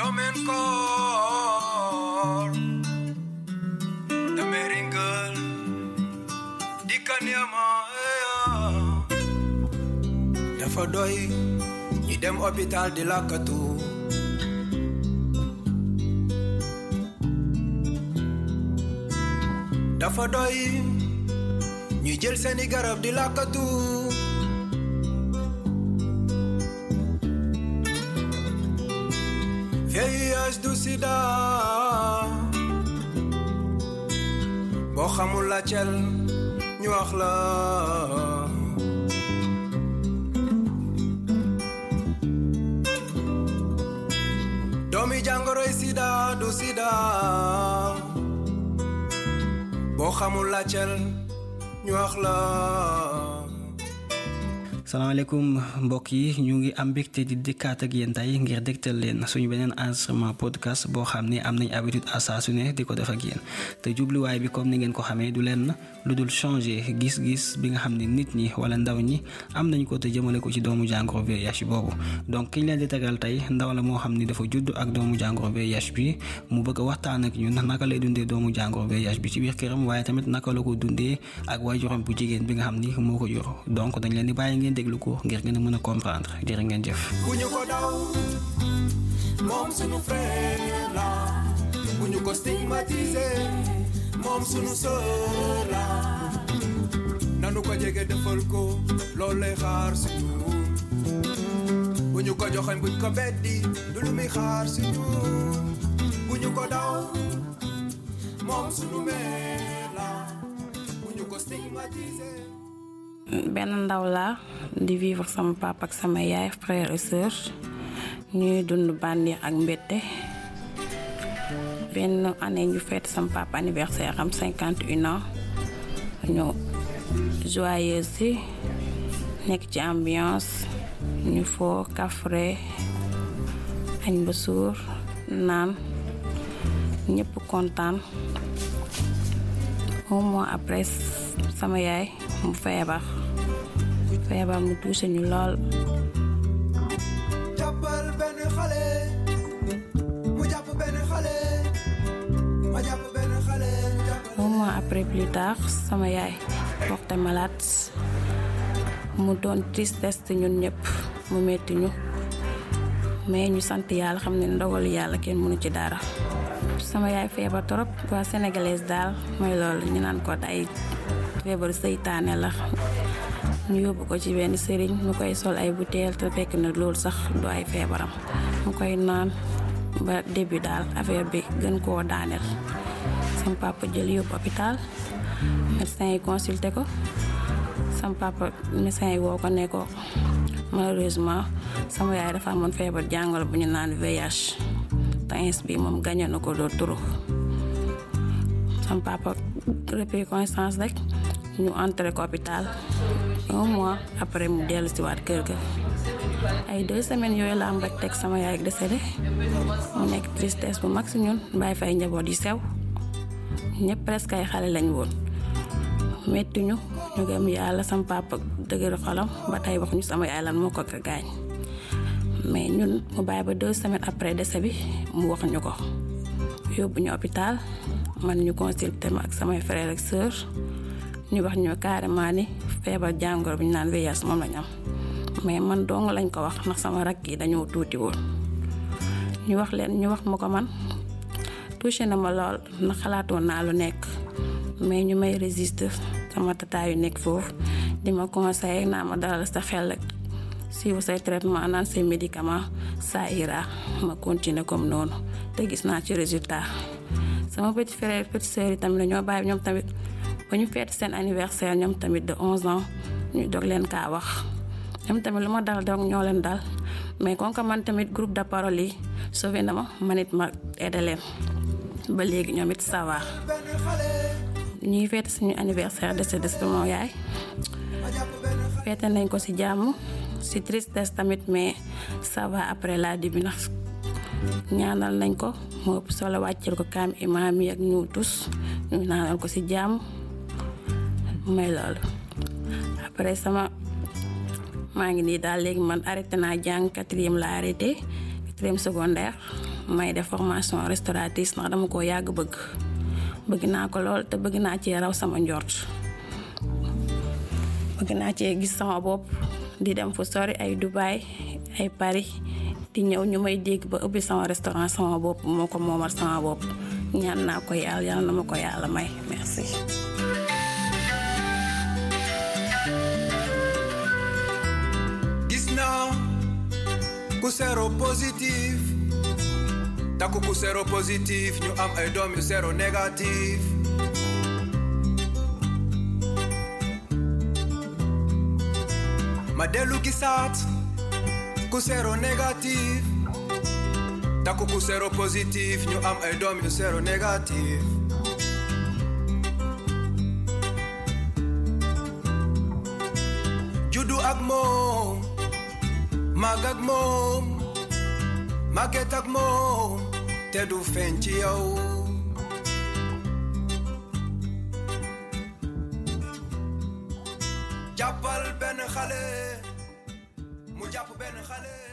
Tomen kor. The meringal Di kanyama Dafa doy ñi dem hôpital di lakkatu Dafa doy ñu jël seeni garab di lakkatu VIH du sida boo xamul la cel ñu wax la doomi jàngoroy sida du sida. Xamul la cel ñu wax la salaamaaleykum mbokk yi ñu ngi am mbégte di dikkaat ak yéen tey ngir dégtal leen suñu beneen enregistrement podcast boo xam ne am nañ habitude à saa su ne di ko def ak yéen. Te jubluwaay bi comme ni ngeen ko xamee du leen lu dul changer gis-gis bi nga xam ne nit ñi wala ndaw ñi am nañ ko te jëmale ko ci doomu jàngoro VIH boobu. Donc kiñ leen di tegal tey ndaw la moo xam ni dafa judd ak doomu jàngoro VIH bi mu bëgg waxtaan ak ñun naka lay dundee doomu jàngoro VIH bi ci biir këram waaye tamit naka la ko dundee ak waajuram bu jigéen bi nga xam ni moo ko yor donc dañ leen di bàyyi ngeen déglu ko ngir gën a mën a comprendre jërë ngeen jëf. bu ñu ko daw moom sunu frère la. Bu ñu ko stigmatisé moom sunu sœur la. Nanu ko jege defal ko lay xaar si ñun. Bu ko joxoñ buñ ko beddi du lu muy xaar si ñun. Bu ko daw moom sunu mère la. Bu ñu ko stigmatisé benn ndaw laa di vivre sama papa ak sama yaay frère et sœur. Ñuy dund bànneex ak mbette. Benn année ñu fête sama papa anniversaire am cinquante une ans. Ñu joyeuse si nekk ci ambiance ñu foo kafre añ ba suur naan ñëpp kontaan. Un mois après sama yaay mu feebar feebar mu tuuse ñu lool. Jàppal benn xale mu jàpp benn xale ma jàpp benn xale un mois après plus tard sama yaay porté malade. Mu doon tristesse te ñun ñëpp mu metti ñu. Mais ñu sant yàlla xam ne ndogalu yàlla kenn mënu ci dara. Sama yaay feebar trop waa sénégalaise daal mooy loolu ñu naan ko ay feebaru seytaane la. Ñu yóbbu ko ci benn sëriñ mu koy sol ay te fekk na loolu sax du ay feebaram. Mu koy naan ba début daal affaire bi gën koo daaneel. Sam papa jël yóbbu hôpital médecin yi consulté ko. Papa malheureusement sama yaay dafa amoon feebar jàngoro bu ñu naan VIH te ins bi moom na ko doo turu. Sam papa ñu entré ko hôpital un mois après mu dellu si waat kër ga ay deux semaines yooyu la am rek teg sama yaay décédé mu nekk tristesse bu mag si ñun bàyyi fay njaboot yi sew ñëpp presque ay xale lañ woon metti ñu ñu gëm yàlla sama papa dëgër xolam ba tey wax ñu sama yaay lan moo ko gaañ mais ñun mu bàyyi ba deux semaines après décès bi mu wax ñu ko yóbbu ñu hôpital man ñu consulté ma ak samay frères ak sœurs ñu wax ñu carrément ni feebar jàngoro bi ñu naan VIH moom lañ am. Mais man dong lañ ko wax ndax sama rakk yi dañoo tuuti woon. Ñu wax leen ñu wax ma ko man. Touché na ma lool ndax xalaatoon naa lu nekk. Mais ñu may résister sama tata yu nekk foofu di ma conseiller naa ma dalal sa xel suivre say traitement naan say médicaments ça ira. Ma continuer comme noonu. Te gis naa ci résultat. Sama petit frère petit sœur yi tamit dañoo bàyyi ñoom tamit ba ñu feet seen anniversaire ñoom tamit de 11 ans ñu dog leen kaa wax. Ñoom tamit lu dal dog ñoo leen dal mais kon que man tamit groupe de parole yi sauvé na ma man ma aidé leen. Ba léegi ça va. Ñuy suñu anniversaire de de sama yaay. Feete nañ ko ci jàmm ci tristesse tamit mais ça va après la ndax ñaanal nañ ko ëpp solo wàcceel ko kaam imaam yi ak ñu tus ñu ñaanal ko ci jàmm may loolu après sama maa ngi nii daal léegi man arrêté naa jàng quatrième la arrêté quatrième secondaire. May def formation restauratrice ndax dama ko yàgg bëgg. Bëgg naa ko lool te bëgg naa cee raw sama njort. Bëgg naa cee gis sama bopp di dem fu sori ay Dubaï ay Paris di ñëw ñu may dégg ba ubbi sama restaurant sama bopp moo ko moomal sama bopp. Ñaan naa ko yàlla yàlla na ma ko yàlla may. Merci. kusero positief taku kusero positief nyu am ay doom yu sero negatief ma delu gisaat kusero négatif taku kusero positief nyu am ay doom yu sero negatief juddu ak moo Magag mom, magetag mom, te do fenti yo. Japal ben gale, mujap ben khale